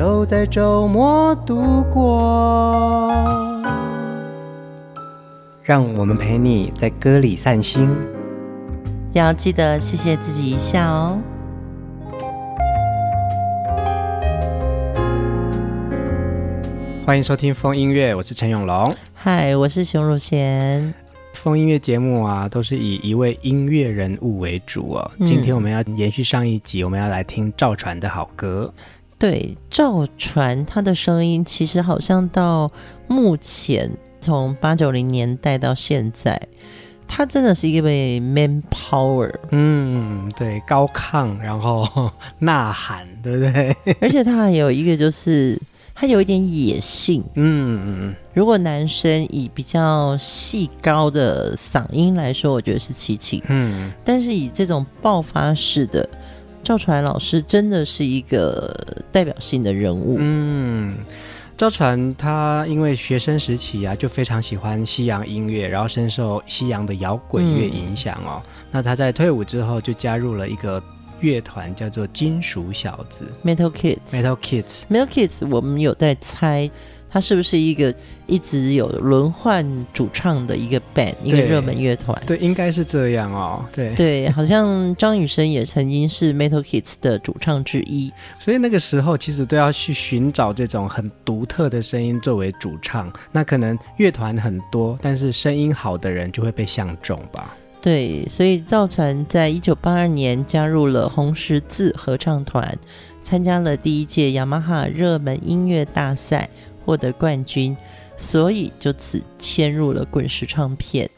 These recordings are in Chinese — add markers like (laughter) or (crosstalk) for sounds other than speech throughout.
都在周末度过，让我们陪你在歌里散心，要记得谢谢自己一下哦。欢迎收听风音乐，我是陈永龙。嗨，我是熊汝贤。风音乐节目啊，都是以一位音乐人物为主哦。嗯、今天我们要延续上一集，我们要来听赵传的好歌。对，赵传他的声音其实好像到目前从八九零年代到现在，他真的是一位 man power。嗯，对，高亢，然后呐喊，对不对？而且他还有一个就是他有一点野性。嗯嗯。如果男生以比较细高的嗓音来说，我觉得是齐秦。嗯。但是以这种爆发式的。赵传老师真的是一个代表性的人物。嗯，赵传他因为学生时期啊，就非常喜欢西洋音乐，然后深受西洋的摇滚乐影响哦。嗯、那他在退伍之后，就加入了一个乐团，叫做金属小子 （Metal Kids）。Metal Kids，Metal Kids，Metal Kids，我们有在猜。他是不是一个一直有轮换主唱的一个 band，一个热门乐团？对，应该是这样哦。对对，好像张雨生也曾经是 Metal Kids 的主唱之一。所以那个时候其实都要去寻找这种很独特的声音作为主唱。那可能乐团很多，但是声音好的人就会被相中吧。对，所以赵传在一九八二年加入了红十字合唱团，参加了第一届雅马哈热门音乐大赛。获得冠军，所以就此签入了滚石唱片。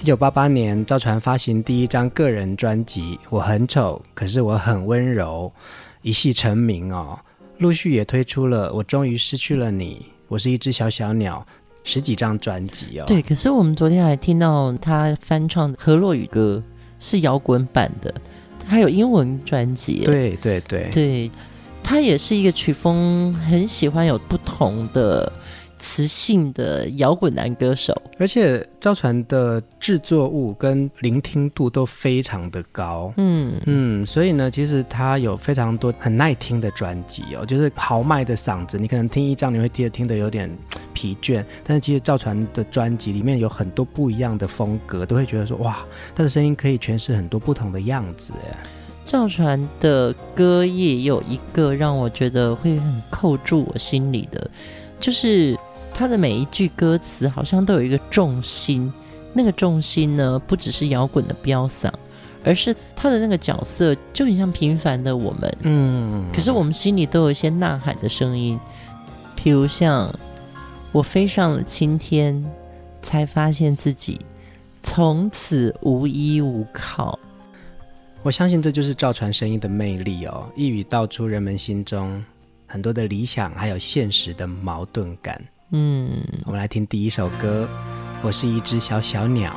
一九八八年，赵传发行第一张个人专辑《我很丑，可是我很温柔》，一夕成名哦。陆续也推出了《我终于失去了你》，《我是一只小小鸟》，十几张专辑哦。对，可是我们昨天还听到他翻唱何洛语歌，是摇滚版的，还有英文专辑。对对对对。他也是一个曲风很喜欢有不同的磁性的摇滚男歌手，而且赵传的制作物跟聆听度都非常的高，嗯。嗯，所以呢，其实他有非常多很耐听的专辑哦，就是豪迈的嗓子，你可能听一张你会听得听得有点疲倦，但是其实赵传的专辑里面有很多不一样的风格，都会觉得说哇，他的声音可以诠释很多不同的样子哎。赵传的歌也有一个让我觉得会很扣住我心里的，就是他的每一句歌词好像都有一个重心，那个重心呢，不只是摇滚的飙嗓，而是他的那个角色就很像平凡的我们，嗯，可是我们心里都有一些呐喊的声音，譬如像我飞上了青天，才发现自己从此无依无靠。我相信这就是赵传声音的魅力哦，一语道出人们心中很多的理想，还有现实的矛盾感。嗯，我们来听第一首歌，《我是一只小小鸟》。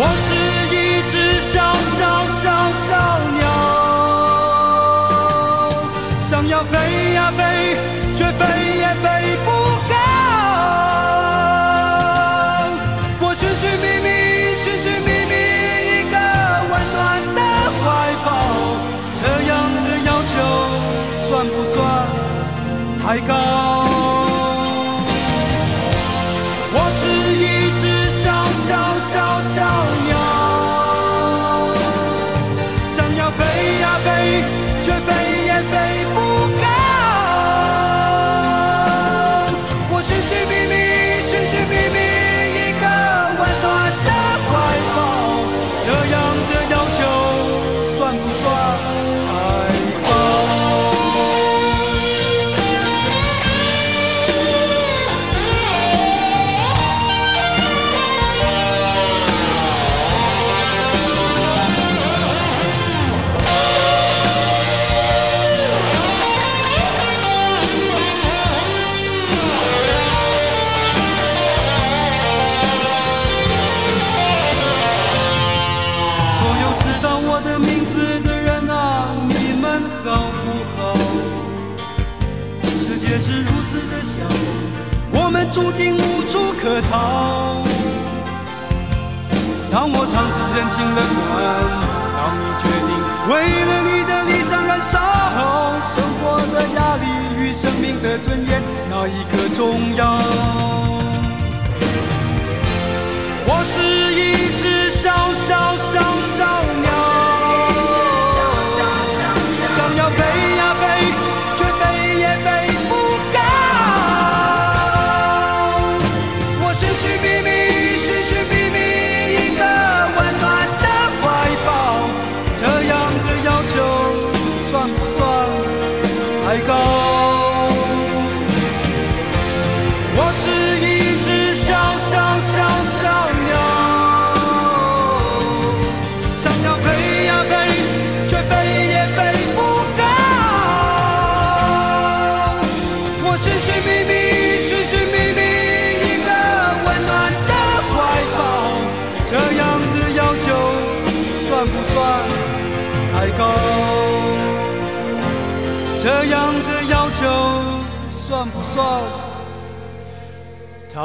我是一。只小小小小鸟，想要飞呀飞，却飞算不算太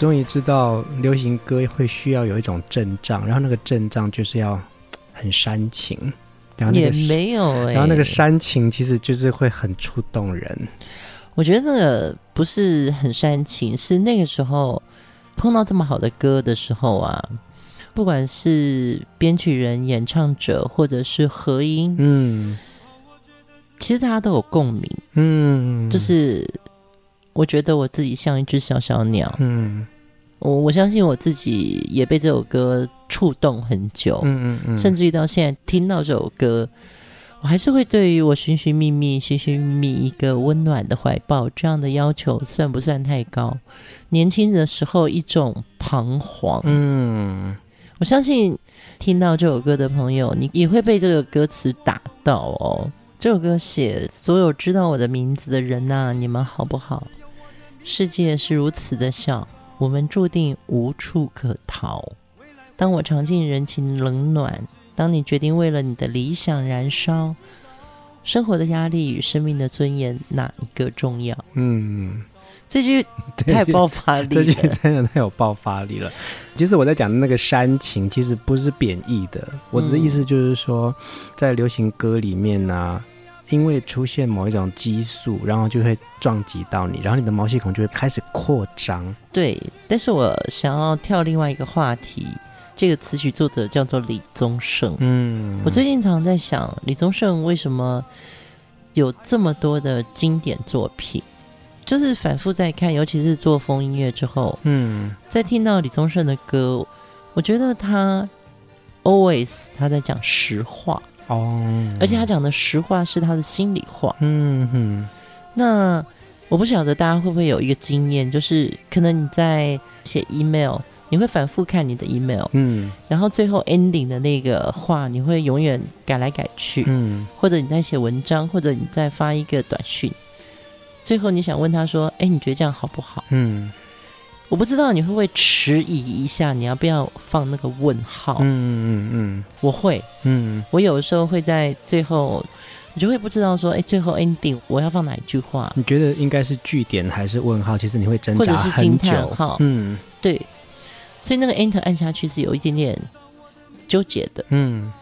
终于知道流行歌会需要有一种阵仗，然后那个阵仗就是要很煽情，然后那个也没有、欸，然后那个煽情其实就是会很触动人。我觉得不是很煽情，是那个时候碰到这么好的歌的时候啊，不管是编曲人、演唱者，或者是合音，嗯，其实大家都有共鸣，嗯，就是。我觉得我自己像一只小小鸟，嗯，我我相信我自己也被这首歌触动很久，嗯嗯嗯，甚至于到现在听到这首歌，我还是会对于我寻寻觅觅、寻寻觅觅一个温暖的怀抱这样的要求，算不算太高？年轻的时候一种彷徨，嗯，我相信听到这首歌的朋友，你也会被这个歌词打到哦。这首歌写所有知道我的名字的人呐、啊，你们好不好？世界是如此的小，我们注定无处可逃。当我尝尽人情冷暖，当你决定为了你的理想燃烧，生活的压力与生命的尊严，哪一个重要？嗯，这句太爆发力了，(laughs) 这句真的太有爆发力了。其实我在讲的那个煽情，其实不是贬义的，我的意思就是说，在流行歌里面呢、啊。因为出现某一种激素，然后就会撞击到你，然后你的毛细孔就会开始扩张。对，但是我想要跳另外一个话题，这个词曲作者叫做李宗盛。嗯，我最近常常在想，李宗盛为什么有这么多的经典作品？就是反复在看，尤其是做风音乐之后，嗯，在听到李宗盛的歌，我觉得他 always 他在讲实话哦，而且他讲的实话是他的心里话，嗯哼。那我不晓得大家会不会有一个经验，就是可能你在写 email，你会反复看你的 email，嗯，然后最后 ending 的那个话，你会永远改来改去，嗯，或者你在写文章，或者你在发一个短讯。最后你想问他说：“哎，你觉得这样好不好？”嗯，我不知道你会不会迟疑一下，你要不要放那个问号？嗯嗯嗯，我会，嗯，我有的时候会在最后，你就会不知道说：“哎，最后 ending 我要放哪一句话？”你觉得应该是句点还是问号？其实你会挣扎或者是惊叹号？嗯，对，所以那个 enter 按下去是有一点点纠结的。嗯。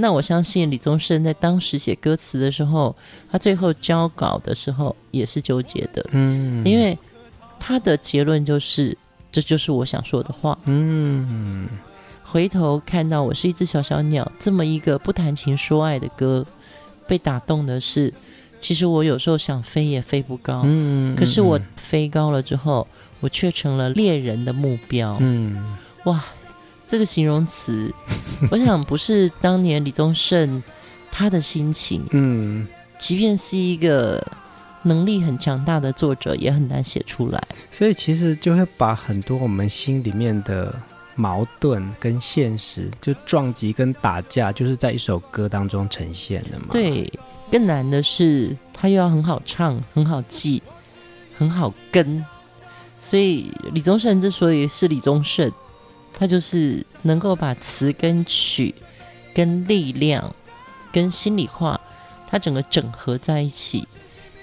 那我相信李宗盛在当时写歌词的时候，他最后交稿的时候也是纠结的，嗯，因为他的结论就是这就是我想说的话，嗯，回头看到我是一只小小鸟这么一个不谈情说爱的歌，被打动的是，其实我有时候想飞也飞不高，嗯，可是我飞高了之后，我却成了猎人的目标，嗯，哇。这个形容词，(laughs) 我想不是当年李宗盛他的心情，嗯，即便是一个能力很强大的作者，也很难写出来。所以其实就会把很多我们心里面的矛盾跟现实，就撞击跟打架，就是在一首歌当中呈现的嘛。对，更难的是他又要很好唱、很好记、很好跟。所以李宗盛之所以是李宗盛。他就是能够把词跟曲、跟力量、跟心里话，他整个整合在一起，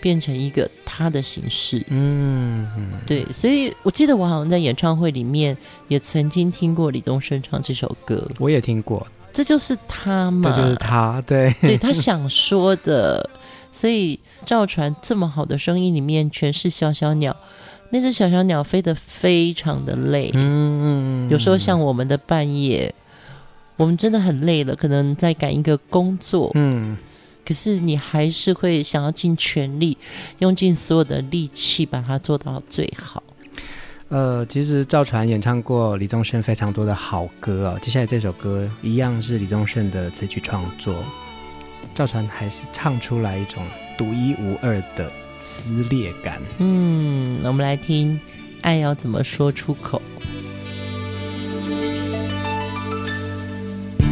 变成一个他的形式。嗯，对，所以我记得我好像在演唱会里面也曾经听过李宗盛唱这首歌。我也听过，这就是他嘛，这就是他，对，对。他想说的。所以赵传这么好的声音里面，全是小小鸟。那只小小鸟飞得非常的累，嗯，有时候像我们的半夜，我们真的很累了，可能在赶一个工作，嗯，可是你还是会想要尽全力，用尽所有的力气把它做到最好。呃，其实赵传演唱过李宗盛非常多的好歌哦，接下来这首歌一样是李宗盛的词曲创作，赵传还是唱出来一种独一无二的。撕裂感。嗯，我们来听，爱要怎么说出口？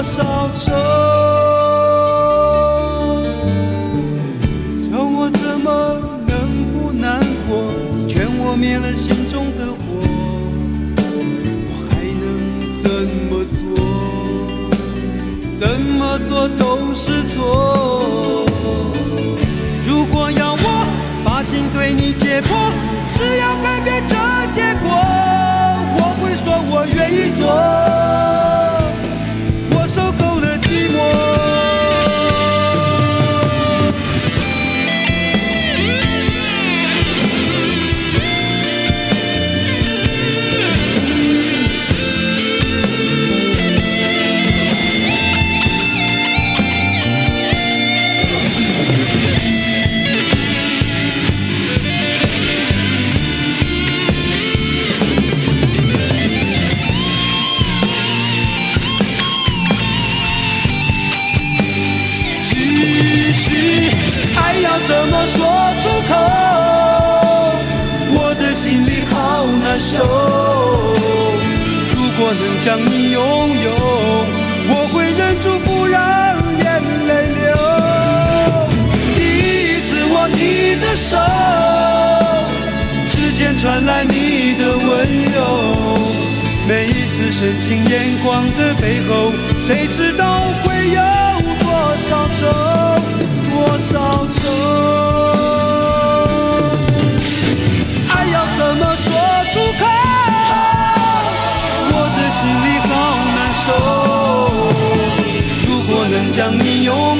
多少愁？叫我怎么能不难过？你劝我灭了心中的火，我还能怎么做？怎么做都是错。如果要我把心对你解剖，只要改变这结果，我会说我愿意做。将你拥有，我会忍住不让眼泪流。第一次握你的手，指尖传来你的温柔。每一次深情眼光的背后，谁知道会有多少愁，多少愁。爱要怎么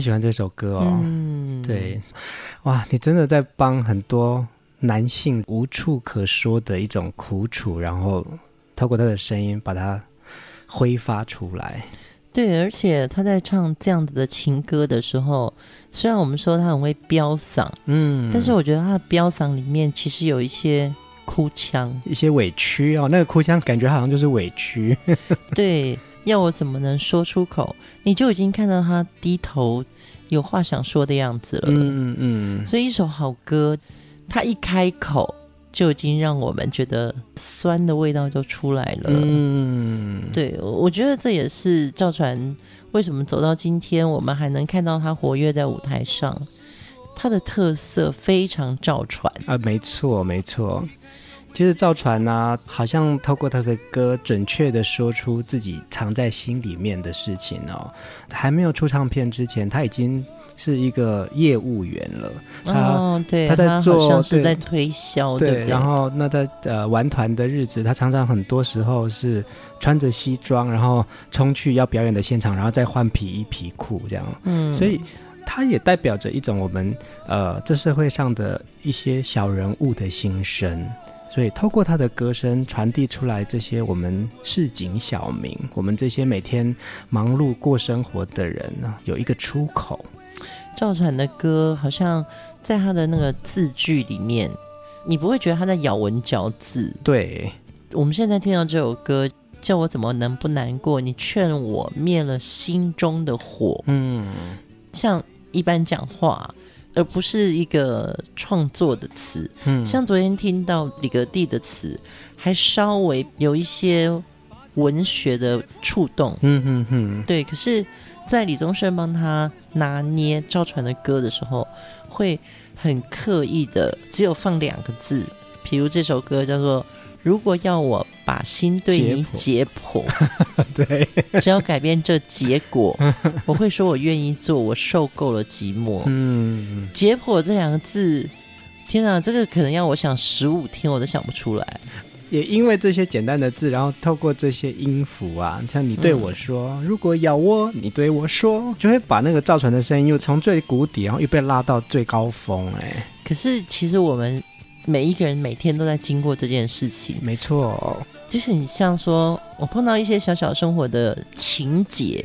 喜欢这首歌哦，嗯、对，哇，你真的在帮很多男性无处可说的一种苦楚，然后透过他的声音把它挥发出来。对，而且他在唱这样子的情歌的时候，虽然我们说他很会飙嗓，嗯，但是我觉得他的飙嗓里面其实有一些哭腔，一些委屈哦，那个哭腔感觉好像就是委屈。(laughs) 对。要我怎么能说出口？你就已经看到他低头有话想说的样子了。嗯嗯嗯。所以一首好歌，他一开口就已经让我们觉得酸的味道就出来了。嗯。对，我觉得这也是赵传为什么走到今天，我们还能看到他活跃在舞台上，他的特色非常赵传啊，没错没错。其实赵传呢，好像透过他的歌，准确的说出自己藏在心里面的事情哦。还没有出唱片之前，他已经是一个业务员了。他哦，对，他在做，他是在推销，对，对，对。然后那在呃玩团的日子，他常常很多时候是穿着西装，然后冲去要表演的现场，然后再换皮衣皮裤这样。嗯，所以他也代表着一种我们呃这社会上的一些小人物的心声。所以，透过他的歌声传递出来，这些我们市井小民，我们这些每天忙碌过生活的人呢，有一个出口。赵传的歌，好像在他的那个字句里面，你不会觉得他在咬文嚼字。对，我们现在听到这首歌，叫我怎么能不难过？你劝我灭了心中的火。嗯，像一般讲话。而不是一个创作的词，嗯，像昨天听到李格弟的词，还稍微有一些文学的触动，嗯嗯嗯，对。可是，在李宗盛帮他拿捏赵传的歌的时候，会很刻意的，只有放两个字，比如这首歌叫做。如果要我把心对你解剖，(laughs) 对，只要改变这结果，(laughs) 我会说我愿意做。我受够了寂寞。嗯，解剖这两个字，天哪，这个可能要我想十五天我都想不出来。也因为这些简单的字，然后透过这些音符啊，像你对我说，嗯、如果要我，你对我说，就会把那个造船的声音又从最谷底，然后又被拉到最高峰。哎，可是其实我们。每一个人每天都在经过这件事情，没错。就是你像说，我碰到一些小小生活的情节，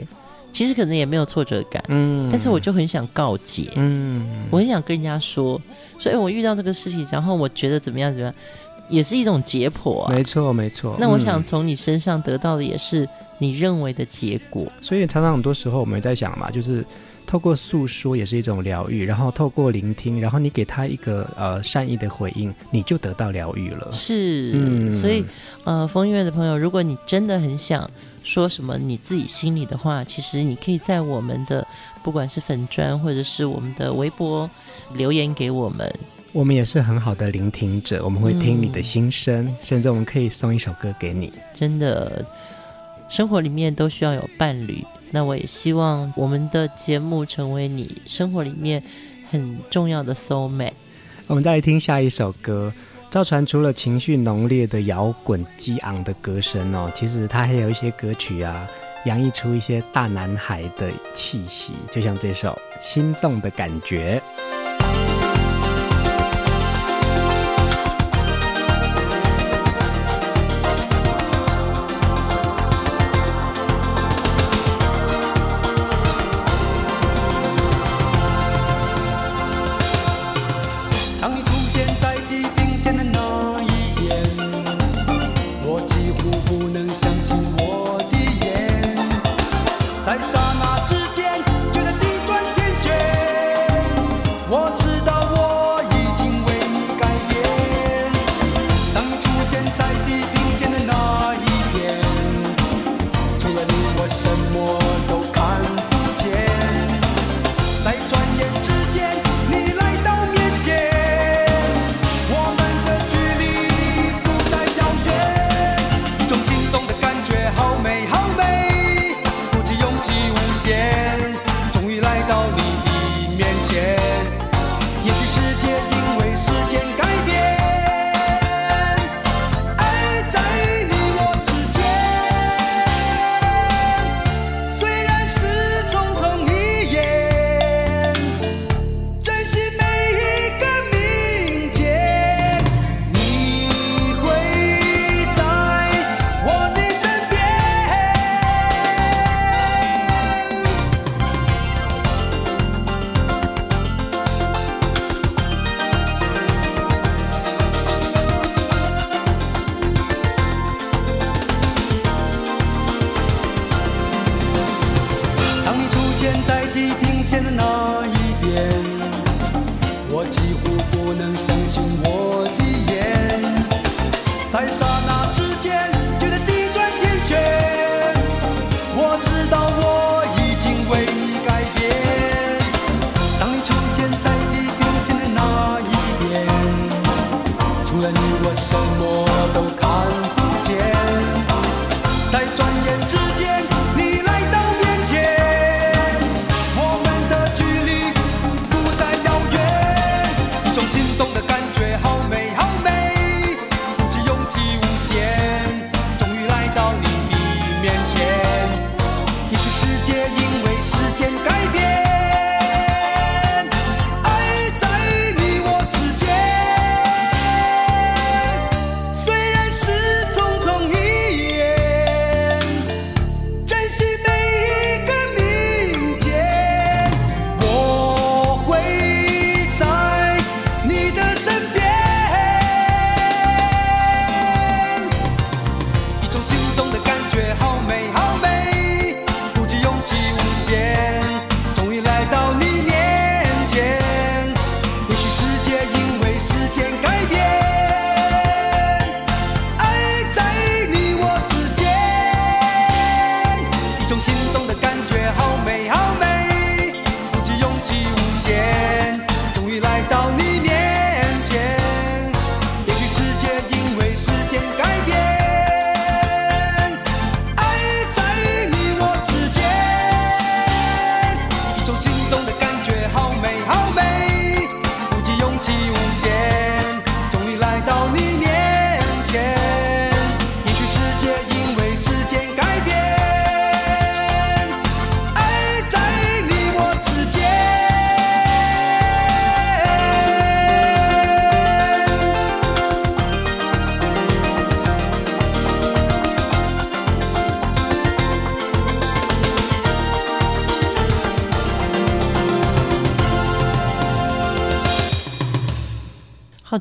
其实可能也没有挫折感，嗯，但是我就很想告解，嗯，我很想跟人家说，所以我遇到这个事情，然后我觉得怎么样怎么样，也是一种解剖啊，没错没错。那我想从你身上得到的也是你认为的结果，所以常常很多时候我们在想嘛，就是。透过诉说也是一种疗愈，然后透过聆听，然后你给他一个呃善意的回应，你就得到疗愈了。是，嗯，所以呃，疯音乐的朋友，如果你真的很想说什么你自己心里的话，其实你可以在我们的不管是粉砖或者是我们的微博留言给我们，我们也是很好的聆听者，我们会听你的心声，嗯，甚至我们可以送一首歌给你。真的，生活里面都需要有伴侣。那我也希望我们的节目成为你生活里面很重要的 soul mate。我们再来听下一首歌。赵传除了情绪浓烈的摇滚激昂的歌声哦，其实他还有一些歌曲啊，洋溢出一些大男孩的气息，就像这首《心动的感觉》。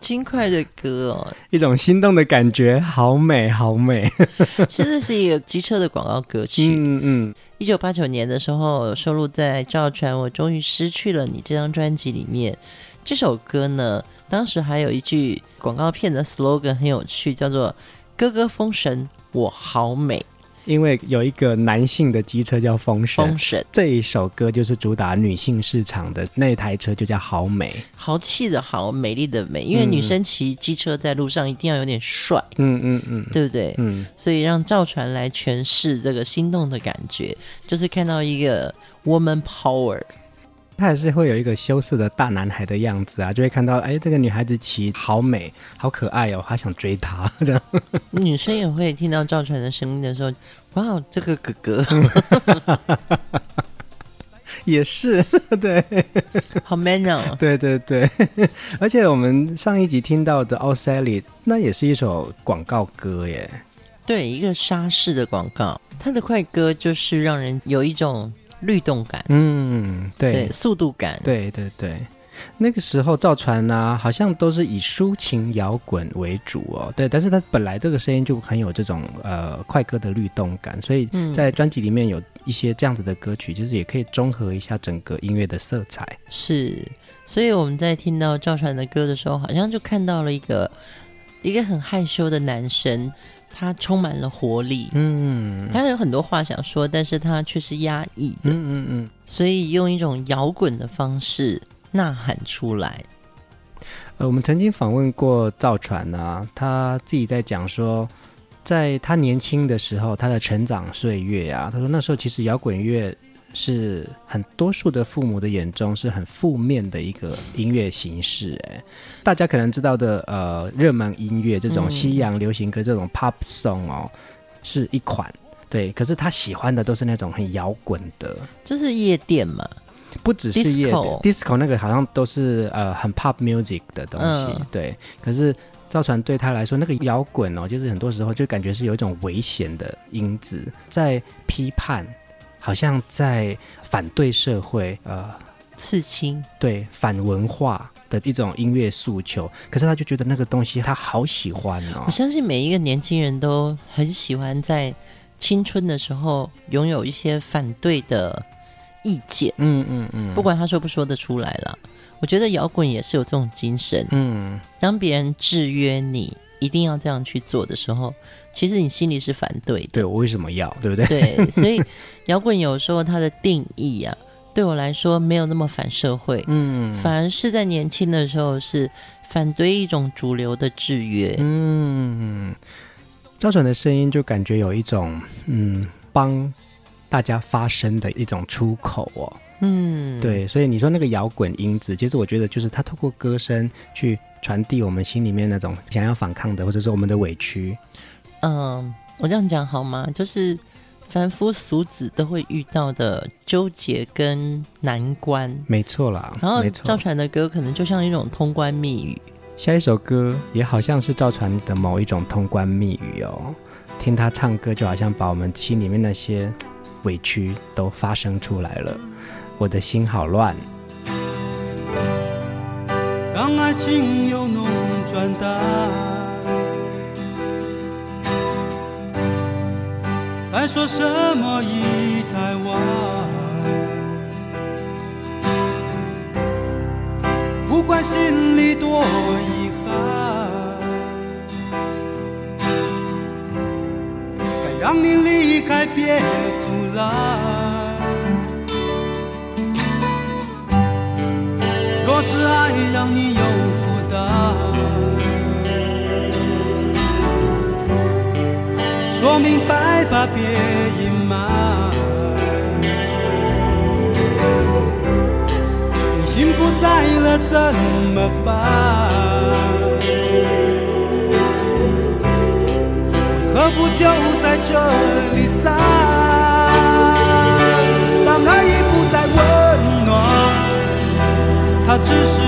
轻快的歌哦，一种心动的感觉，好美，好美。(laughs) 其实是一个机车的广告歌曲。嗯嗯。一九八九年的时候，收录在赵传《我终于失去了你》这张专辑里面。这首歌呢，当时还有一句广告片的 slogan 很有趣，叫做“哥哥封神，我好美”。因为有一个男性的机车叫风神，风神这一首歌就是主打女性市场的那台车就叫好美，豪气的豪，美丽的美。因为女生骑机车在路上一定要有点帅，嗯嗯嗯，对不对？嗯，所以让赵传来诠释这个心动的感觉，就是看到一个 woman power。他还是会有一个羞涩的大男孩的样子啊，就会看到哎，这个女孩子骑好美，好可爱哦，还想追她这样。女生也会听到赵传的声音的时候，哇，这个哥哥。(laughs) 也是对，(laughs) 好 man 哦，对对对，(laughs) 而且我们上一集听到的《Oh Sally》那也是一首广告歌耶，对，一个沙士的广告，它的快歌就是让人有一种。律动感，嗯，对，对，速度感，对对对。那个时候赵传啊，好像都是以抒情摇滚为主哦，对。但是他本来这个声音就很有这种呃快歌的律动感，所以在专辑里面有一些这样子的歌曲，就是也可以综合一下整个音乐的色彩。是，所以我们在听到赵传的歌的时候，好像就看到了一个一个很害羞的男生。他充满了活力，嗯，他有很多话想说，但是他却是压抑的，嗯嗯嗯，所以用一种摇滚的方式呐喊出来。呃，我们曾经访问过赵传啊，他自己在讲说，在他年轻的时候，他的成长岁月啊，他说那时候其实摇滚乐。是很多数的父母的眼中是很负面的一个音乐形式，哎，大家可能知道的，呃，热门音乐这种西洋流行歌这种 pop song 哦，是一款，对，可是他喜欢的都是那种很摇滚的，就是夜店嘛，不只是夜店，disco。那个好像都是呃很 pop music 的东西，对，可是赵传对他来说，那个摇滚哦，就是很多时候就感觉是有一种危险的因子在批判。好像在反对社会，呃，刺青，对反文化的一种音乐诉求。可是他就觉得那个东西他好喜欢哦。我相信每一个年轻人都很喜欢在青春的时候拥有一些反对的意见。嗯嗯嗯，不管他说不说得出来了。我觉得摇滚也是有这种精神。嗯，当别人制约你一定要这样去做的时候。其实你心里是反对的，对，我为什么要，对不对？对，(laughs) 所以摇滚有时候它的定义啊，对我来说没有那么反社会，嗯，反而是在年轻的时候是反对一种主流的制约，嗯，赵传的声音就感觉有一种嗯帮大家发声的一种出口哦，嗯，对，所以你说那个摇滚因子，其实我觉得就是他透过歌声去传递我们心里面那种想要反抗的，或者是我们的委屈。嗯，我这样讲好吗？就是凡夫俗子都会遇到的纠结跟难关，没错啦。然后赵传的歌可能就像一种通关密语，下一首歌也好像是赵传的某一种通关密语哦。听他唱歌，就好像把我们心里面那些委屈都发生出来了。我的心好乱。当爱情由浓转淡。再说什么已太晚？不管心里多遗憾，该让你离开别阻拦。是爱让你有负担。说明白吧，别隐瞒。你心不在了怎么办？为何不就在这里散？只是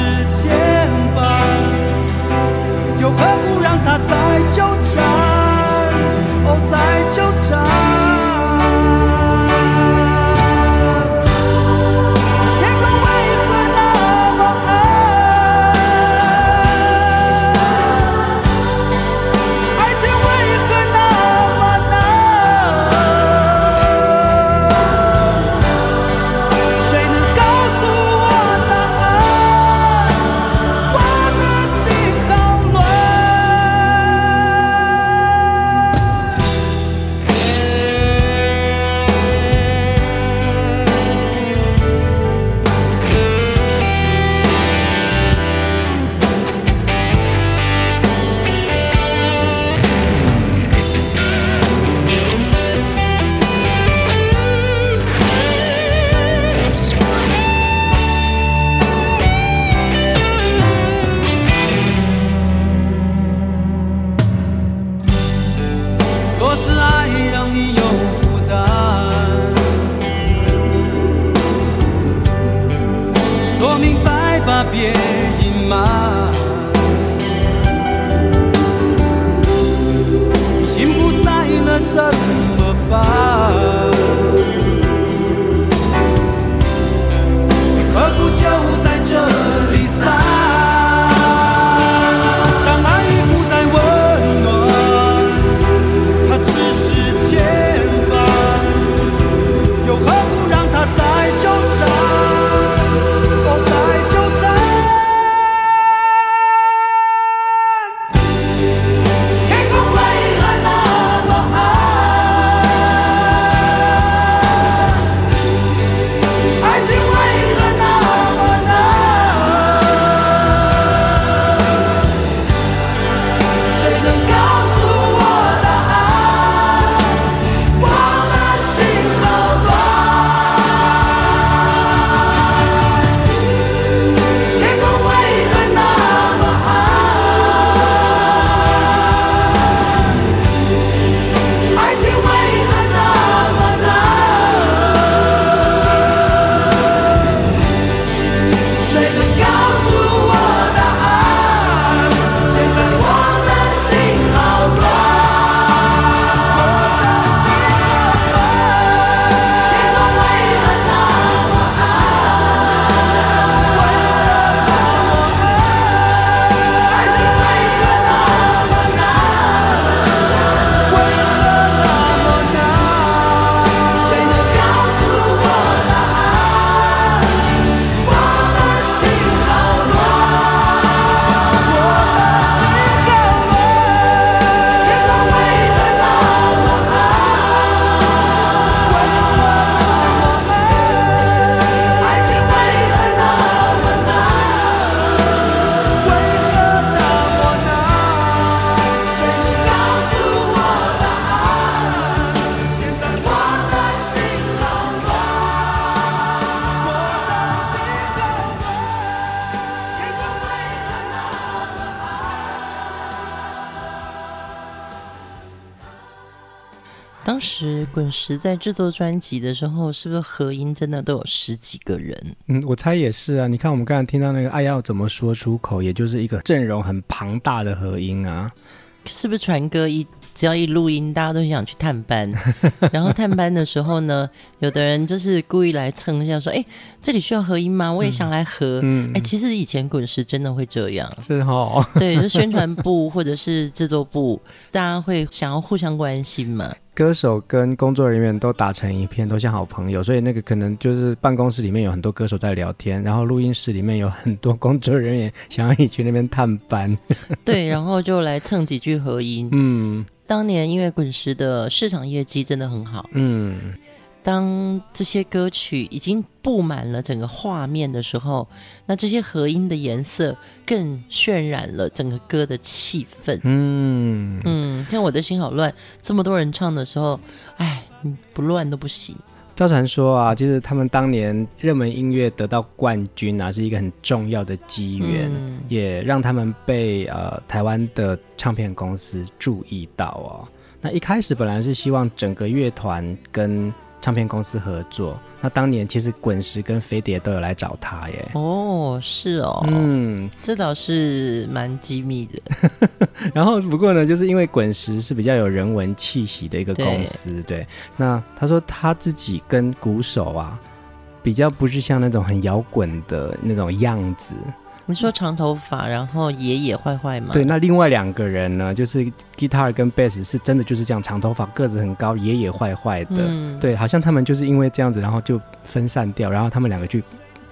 时滚石在制作专辑的时候，是不是合音真的都有十几个人？嗯，我猜也是啊。你看，我们刚才听到那个“爱要怎么说出口”，也就是一个阵容很庞大的合音啊。是不是传歌一只要一录音，大家都想去探班？(laughs) 然后探班的时候呢，有的人就是故意来蹭一下，说：“哎，这里需要合音吗？我也想来合。嗯”哎、嗯，其实以前滚石真的会这样，是哦。对，就宣传部或者是制作部，大家会想要互相关心嘛。歌手跟工作人员都打成一片，都像好朋友，所以那个可能就是办公室里面有很多歌手在聊天，然后录音室里面有很多工作人员想要一起去那边探班，(laughs) 对，然后就来蹭几句合音。嗯，当年因为滚石的市场业绩真的很好，嗯。当这些歌曲已经布满了整个画面的时候，那这些合音的颜色更渲染了整个歌的气氛。嗯嗯，像我的心好乱，这么多人唱的时候，哎，不乱都不行。赵传说啊，就是他们当年热门音乐得到冠军啊，是一个很重要的机缘，嗯、也让他们被呃台湾的唱片公司注意到哦。那一开始本来是希望整个乐团跟唱片公司合作，那当年其实滚石跟飞碟都有来找他耶。哦，是哦，嗯，这倒是蛮机密的。(laughs) 然后不过呢，就是因为滚石是比较有人文气息的一个公司，对，对。那他说他自己跟鼓手啊，比较不是像那种很摇滚的那种样子。你说长头发，然后爷爷坏坏吗？对，那另外两个人呢，就是 guitar 跟 bass 是真的就是这样，长头发，个子很高，爷爷坏坏的。嗯，对，好像他们就是因为这样子，然后就分散掉，然后他们两个去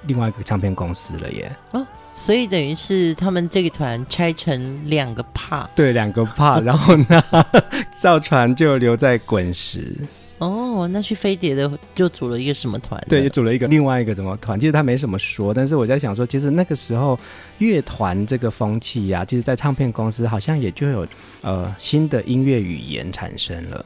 另外一个唱片公司了耶。哦，所以等于是他们这个团拆成两个 part。对，两个 part，然后呢，(laughs) 赵传就留在滚石。哦，那去飞碟的又组了一个什么团？对，又组了一个另外一个什么团？其实他没什么说，但是我在想说，其实那个时候乐团这个风气呀、啊，其实，在唱片公司好像也就有呃新的音乐语言产生了。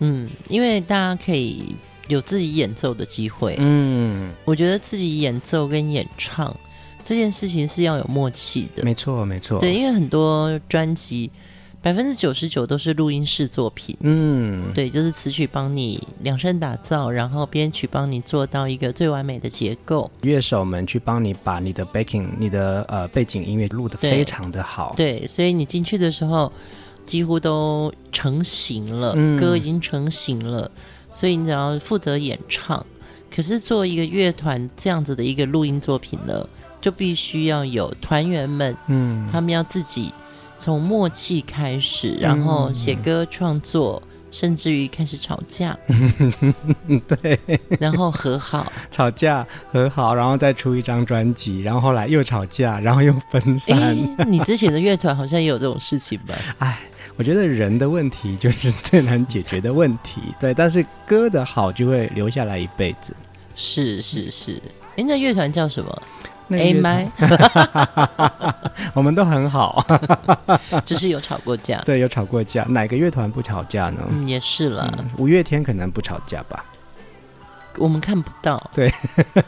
嗯，因为大家可以有自己演奏的机会。嗯，我觉得自己演奏跟演唱这件事情是要有默契的。没错，没错。对，因为很多专辑。百分之九十九都是录音室作品。嗯，对，就是词曲帮你量身打造，然后编曲帮你做到一个最完美的结构，乐手们去帮你把你的 backing、你的呃背景音乐录得非常的好。对，所以你进去的时候几乎都成型了，嗯、歌已经成型了，所以你只要负责演唱。可是做一个乐团这样子的一个录音作品呢，就必须要有团员们，嗯，他们要自己。从默契开始，然后写歌创作，嗯、甚至于开始吵架，(laughs) 对，然后和好，吵架和好，然后再出一张专辑，然后后来又吵架，然后又分散。你之前的乐团好像也有这种事情吧？(laughs) 哎，我觉得人的问题就是最难解决的问题，对，但是歌的好就会留下来一辈子。是是是，哎，那乐团叫什么？A 麦，(laughs) 我们都很好，(laughs) 只是有吵过架。对，有吵过架。哪个乐团不吵架呢？嗯，也是了。嗯，五月天可能不吵架吧？我们看不到。对，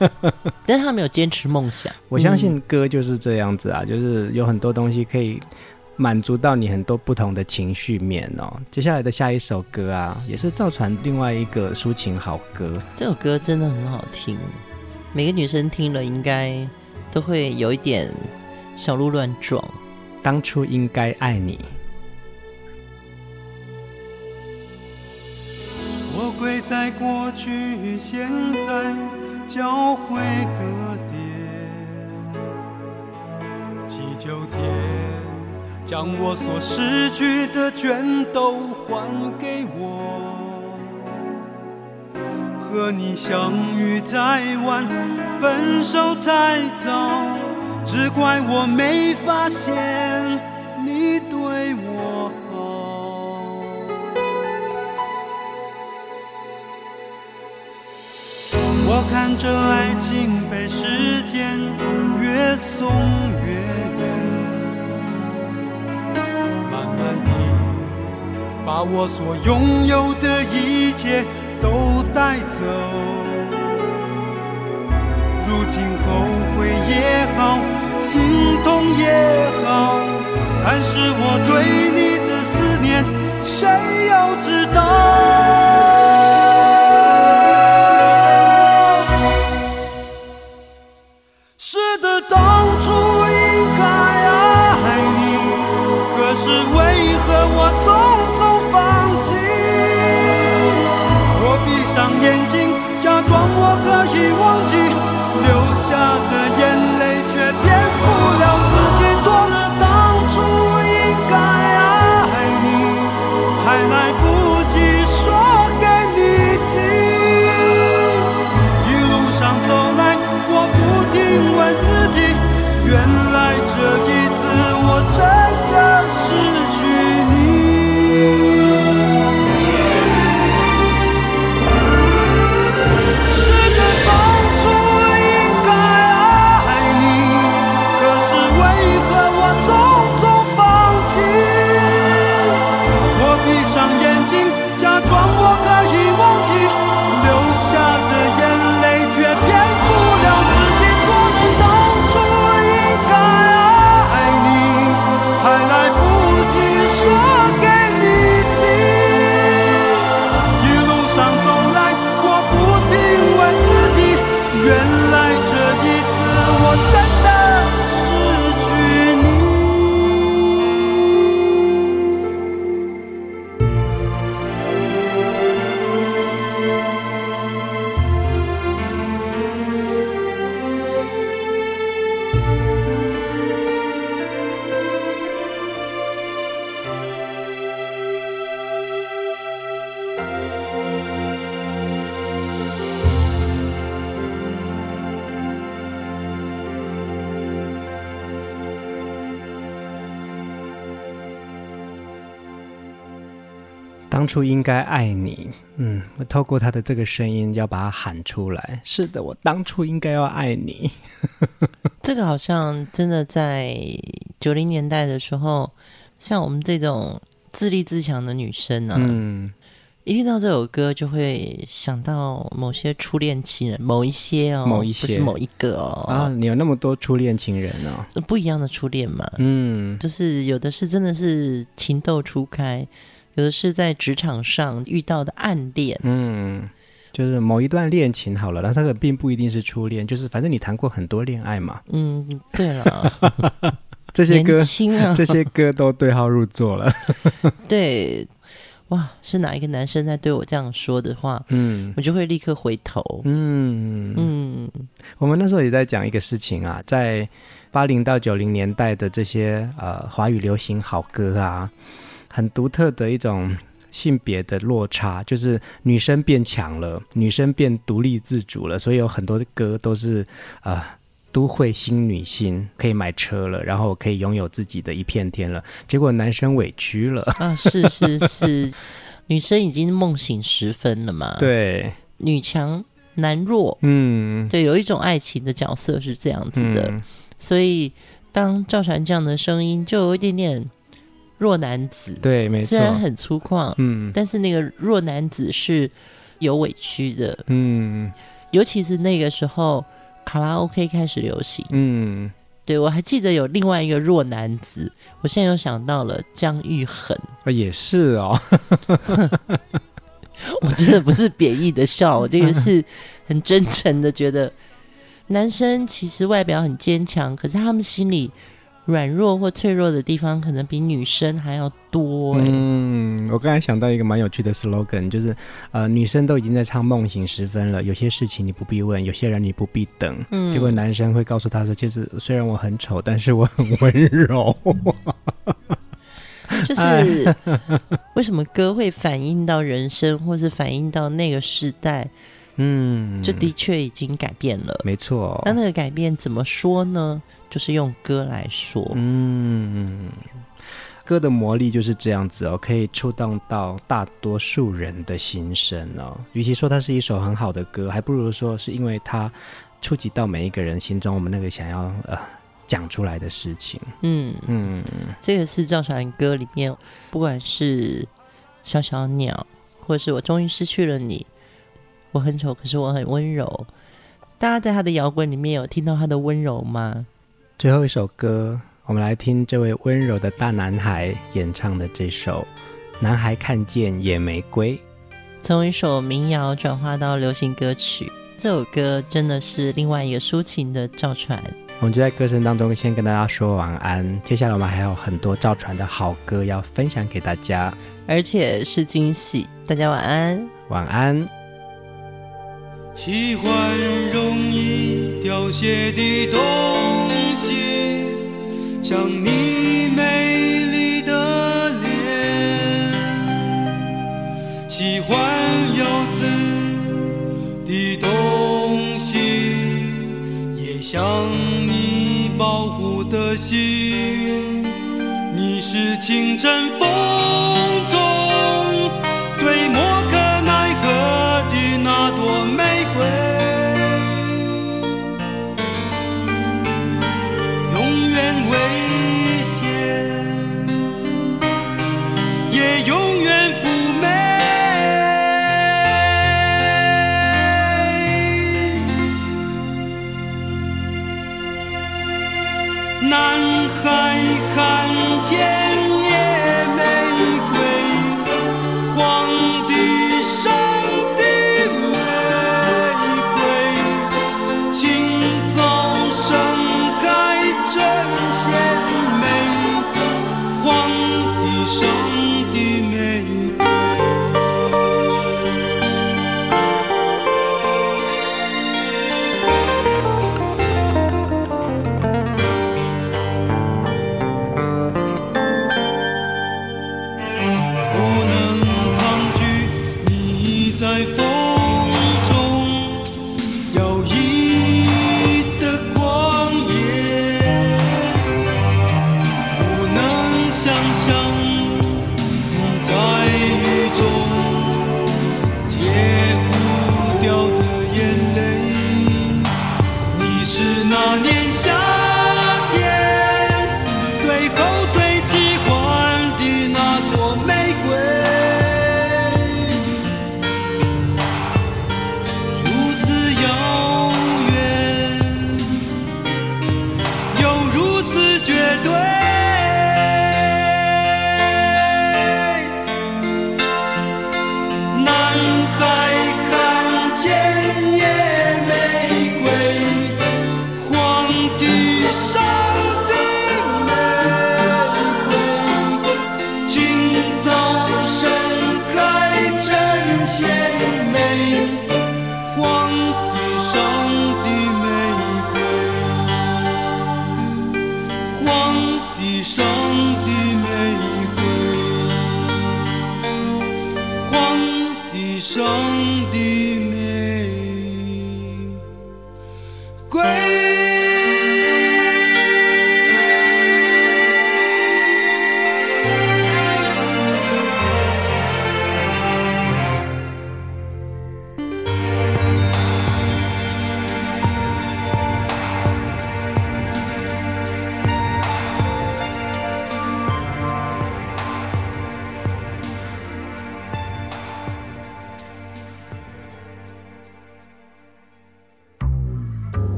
(laughs) 但是他们有坚持梦想。我相信歌就是这样子啊，嗯，就是有很多东西可以满足到你很多不同的情绪面哦。接下来的下一首歌啊，也是赵传另外一个抒情好歌。这首歌真的很好听，每个女生听了应该。都会有一点小鹿乱撞。当初应该爱你。我跪在过去与现在交汇的点，祈求天将我所失去的全都还给我。和你相遇太晚，分手太早，只怪我没发现你对我好。我看着爱情被时间越送越远，慢慢地把我所拥有的一切。都带走，如今后悔也好，心痛也好，但是我对你的思念，谁又知道？是的，当初应该爱你，可是为上眼睛假装我可以忘记，当初应该爱你，嗯，我透过他的这个声音要把它喊出来。是的，我当初应该要爱你。(laughs) 这个好像真的在九零年代的时候，像我们这种自立自强的女生呢、啊，嗯，一听到这首歌，就会想到某些初恋情人，某一些哦，某一些，不是某一个哦。啊，你有那么多初恋情人哦？不一样的初恋嘛。嗯，就是有的是真的是情窦初开，有的是在职场上遇到的暗恋。嗯，就是某一段恋情好了，那这个并不一定是初恋，就是反正你谈过很多恋爱嘛。嗯，对了，(laughs) 这些歌，啊、这些歌都对号入座了。(laughs) 对。哇，是哪一个男生在对我这样说的话？嗯，我就会立刻回头。嗯嗯，我们那时候也在讲一个事情啊，在八零到九零年代的这些呃华语流行好歌啊，很独特的一种性别的落差，就是女生变强了，女生变独立自主了，所以有很多的歌都是啊。呃都会新女性可以买车了，然后可以拥有自己的一片天了。结果男生委屈了啊！是是是，(laughs) 女生已经梦醒时分了嘛？对，女强男弱，嗯，对，有一种爱情的角色是这样子的。嗯、所以当赵传这样的声音，就有一点点弱男子。对，没错，虽然很粗犷，嗯，但是那个弱男子是有委屈的，嗯，尤其是那个时候。卡拉 OK 开始流行，嗯，对，我还记得有另外一个弱男子，我现在又想到了姜育恒，啊，也是哦，(laughs) 我真的不是贬义的笑，我这个是很真诚的，觉得男生其实外表很坚强，可是他们心里。软弱或脆弱的地方，可能比女生还要多。嗯，我刚才想到一个蛮有趣的 slogan，就是呃，女生都已经在唱梦醒时分了，有些事情你不必问，有些人你不必等。嗯，结果男生会告诉她说，其实虽然我很丑，但是我 (laughs) 很温柔。就是为什么歌会反映到人生，或是反映到那个时代？嗯，这的确已经改变了，没错。那那个改变怎么说呢？就是用歌来说。嗯，歌的魔力就是这样子哦，可以触动到大多数人的心声哦。与其说它是一首很好的歌，还不如说是因为它触及到每一个人心中我们那个想要呃讲出来的事情。嗯嗯，这个是赵传歌里面，不管是小小鸟，或是我终于失去了你。我很丑，可是我很温柔。大家在他的摇滚里面有听到他的温柔吗？最后一首歌，我们来听这位温柔的大男孩演唱的这首《男孩看见野玫瑰》。从一首民谣转化到流行歌曲，这首歌真的是另外一个抒情的赵传。我们就在歌声当中先跟大家说晚安。接下来我们还有很多赵传的好歌要分享给大家，而且是惊喜。大家晚安，晚安。喜欢容易凋谢的东西，像你美丽的脸；喜欢有刺的东西，也像你保护的心。你是清晨风中